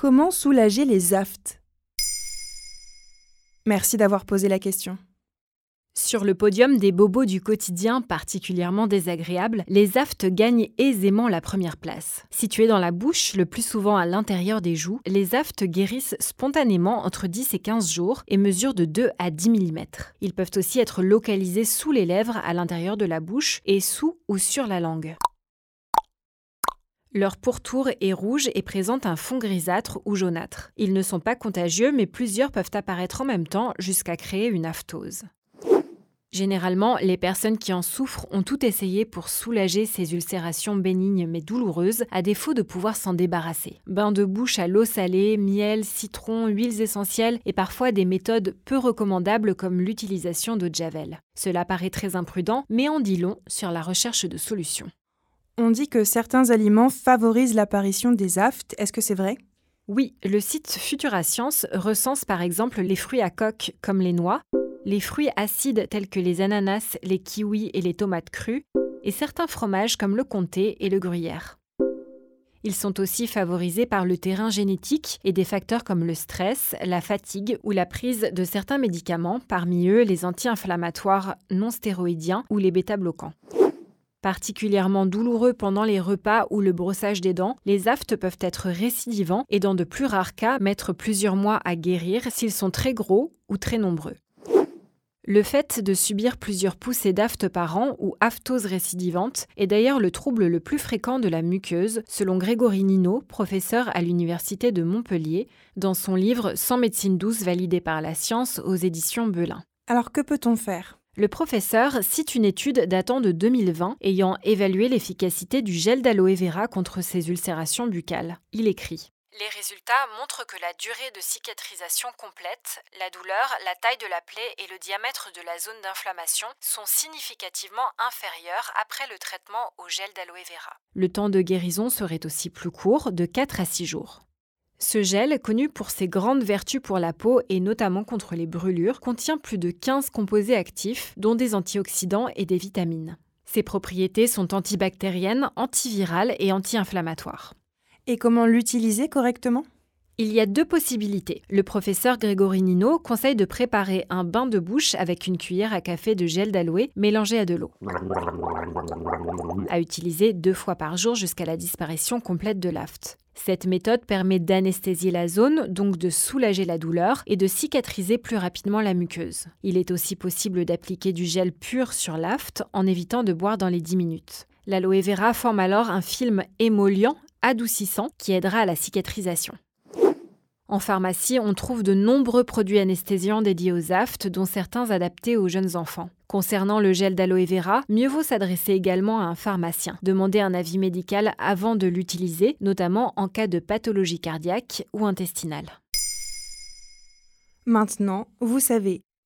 Comment soulager les aftes? Merci d'avoir posé la question. Sur le podium des bobos du quotidien particulièrement désagréables, les aftes gagnent aisément la première place. Situés dans la bouche, le plus souvent à l'intérieur des joues, les aftes guérissent spontanément entre 10 et 15 jours et mesurent de 2 à 10 mm. Ils peuvent aussi être localisés sous les lèvres à l'intérieur de la bouche et sous ou sur la langue. Leur pourtour est rouge et présente un fond grisâtre ou jaunâtre. Ils ne sont pas contagieux, mais plusieurs peuvent apparaître en même temps jusqu'à créer une aftose. Généralement, les personnes qui en souffrent ont tout essayé pour soulager ces ulcérations bénignes mais douloureuses, à défaut de pouvoir s'en débarrasser. Bain de bouche à l'eau salée, miel, citron, huiles essentielles et parfois des méthodes peu recommandables comme l'utilisation de javel. Cela paraît très imprudent, mais en dit long sur la recherche de solutions. On dit que certains aliments favorisent l'apparition des aftes. Est-ce que c'est vrai? Oui, le site Futura Science recense par exemple les fruits à coque comme les noix, les fruits acides tels que les ananas, les kiwis et les tomates crues, et certains fromages comme le comté et le gruyère. Ils sont aussi favorisés par le terrain génétique et des facteurs comme le stress, la fatigue ou la prise de certains médicaments, parmi eux les anti-inflammatoires non stéroïdiens ou les bêta-bloquants. Particulièrement douloureux pendant les repas ou le brossage des dents, les aftes peuvent être récidivants et dans de plus rares cas mettre plusieurs mois à guérir s'ils sont très gros ou très nombreux. Le fait de subir plusieurs poussées d'aftes par an ou aftose récidivante est d'ailleurs le trouble le plus fréquent de la muqueuse, selon Grégory Nino, professeur à l'Université de Montpellier, dans son livre Sans médecine douce validée par la science aux éditions Belin. Alors que peut-on faire? Le professeur cite une étude datant de 2020 ayant évalué l'efficacité du gel d'aloe vera contre ces ulcérations buccales. Il écrit les résultats montrent que la durée de cicatrisation complète, la douleur, la taille de la plaie et le diamètre de la zone d'inflammation sont significativement inférieurs après le traitement au gel d'aloe vera. Le temps de guérison serait aussi plus court, de 4 à 6 jours. Ce gel, connu pour ses grandes vertus pour la peau et notamment contre les brûlures, contient plus de 15 composés actifs, dont des antioxydants et des vitamines. Ses propriétés sont antibactériennes, antivirales et anti-inflammatoires. Et comment l'utiliser correctement? Il y a deux possibilités. Le professeur Grégory Nino conseille de préparer un bain de bouche avec une cuillère à café de gel d'aloe mélangé à de l'eau. À utiliser deux fois par jour jusqu'à la disparition complète de l'aft. Cette méthode permet d'anesthésier la zone, donc de soulager la douleur et de cicatriser plus rapidement la muqueuse. Il est aussi possible d'appliquer du gel pur sur l'aft en évitant de boire dans les 10 minutes. L'aloe vera forme alors un film émollient, adoucissant, qui aidera à la cicatrisation. En pharmacie, on trouve de nombreux produits anesthésiants dédiés aux aftes, dont certains adaptés aux jeunes enfants. Concernant le gel d'aloe vera, mieux vaut s'adresser également à un pharmacien. Demander un avis médical avant de l'utiliser, notamment en cas de pathologie cardiaque ou intestinale. Maintenant, vous savez,